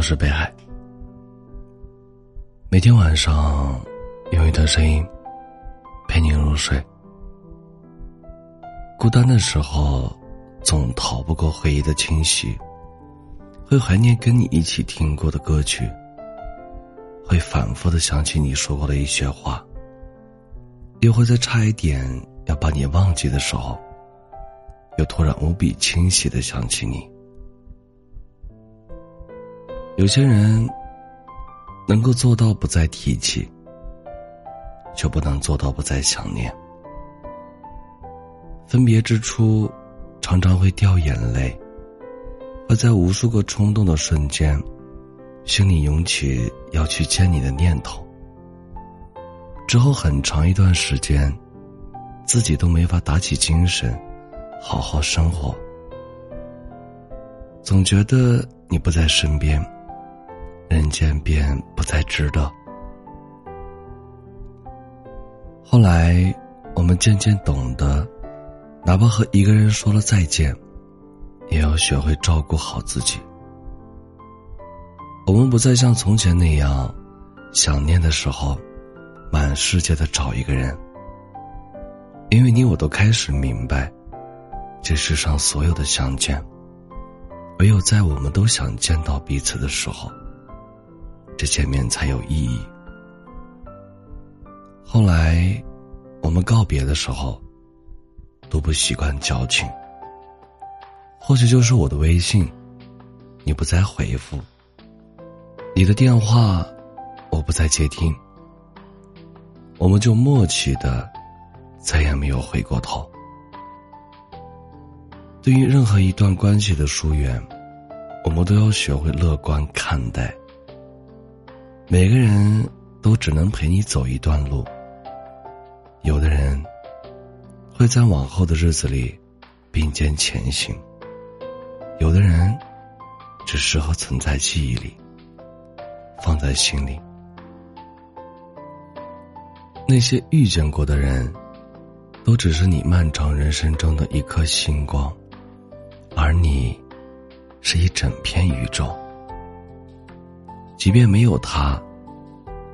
我是北海。每天晚上用一段声音陪你入睡。孤单的时候，总逃不过回忆的侵袭，会怀念跟你一起听过的歌曲，会反复的想起你说过的一些话，又会在差一点要把你忘记的时候，又突然无比清晰的想起你。有些人能够做到不再提起，却不能做到不再想念。分别之初，常常会掉眼泪，会在无数个冲动的瞬间，心里涌起要去见你的念头。之后很长一段时间，自己都没法打起精神，好好生活。总觉得你不在身边。人间便不再值得。后来，我们渐渐懂得，哪怕和一个人说了再见，也要学会照顾好自己。我们不再像从前那样，想念的时候，满世界的找一个人。因为你我都开始明白，这世上所有的相见，唯有在我们都想见到彼此的时候。这见面才有意义。后来，我们告别的时候，都不习惯交情。或许就是我的微信，你不再回复；你的电话，我不再接听。我们就默契的，再也没有回过头。对于任何一段关系的疏远，我们都要学会乐观看待。每个人都只能陪你走一段路。有的人会在往后的日子里并肩前行，有的人只适合存在记忆里，放在心里。那些遇见过的人，都只是你漫长人生中的一颗星光，而你是一整片宇宙。即便没有他，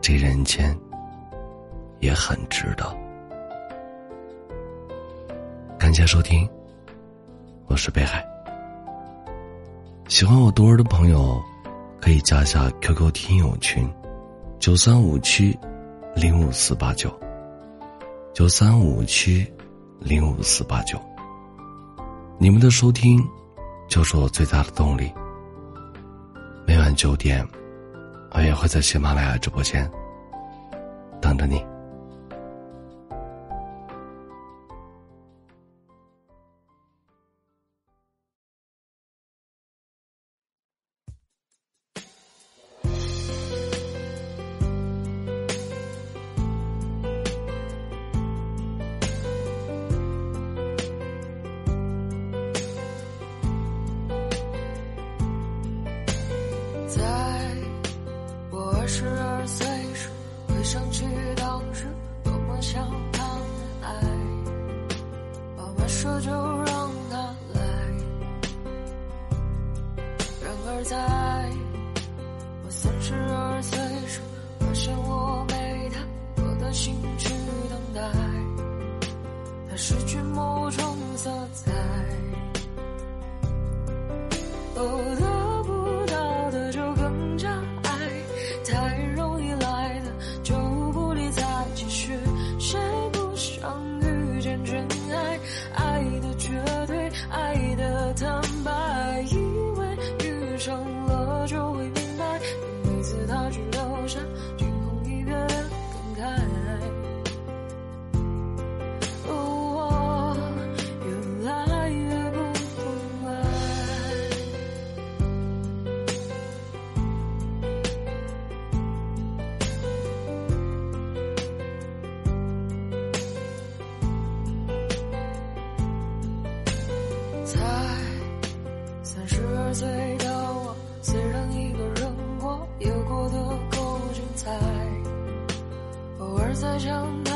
这人间也很值得。感谢收听，我是北海。喜欢我多儿的朋友，可以加下 QQ 听友群：九三五七零五四八九九三五七零五四八九。你们的收听就是我最大的动力。每晚九点。我也会在喜马拉雅直播间等着你。失去某种色彩。哦。在三十二岁的我，虽然一个人过，也过得够精彩。偶尔在想他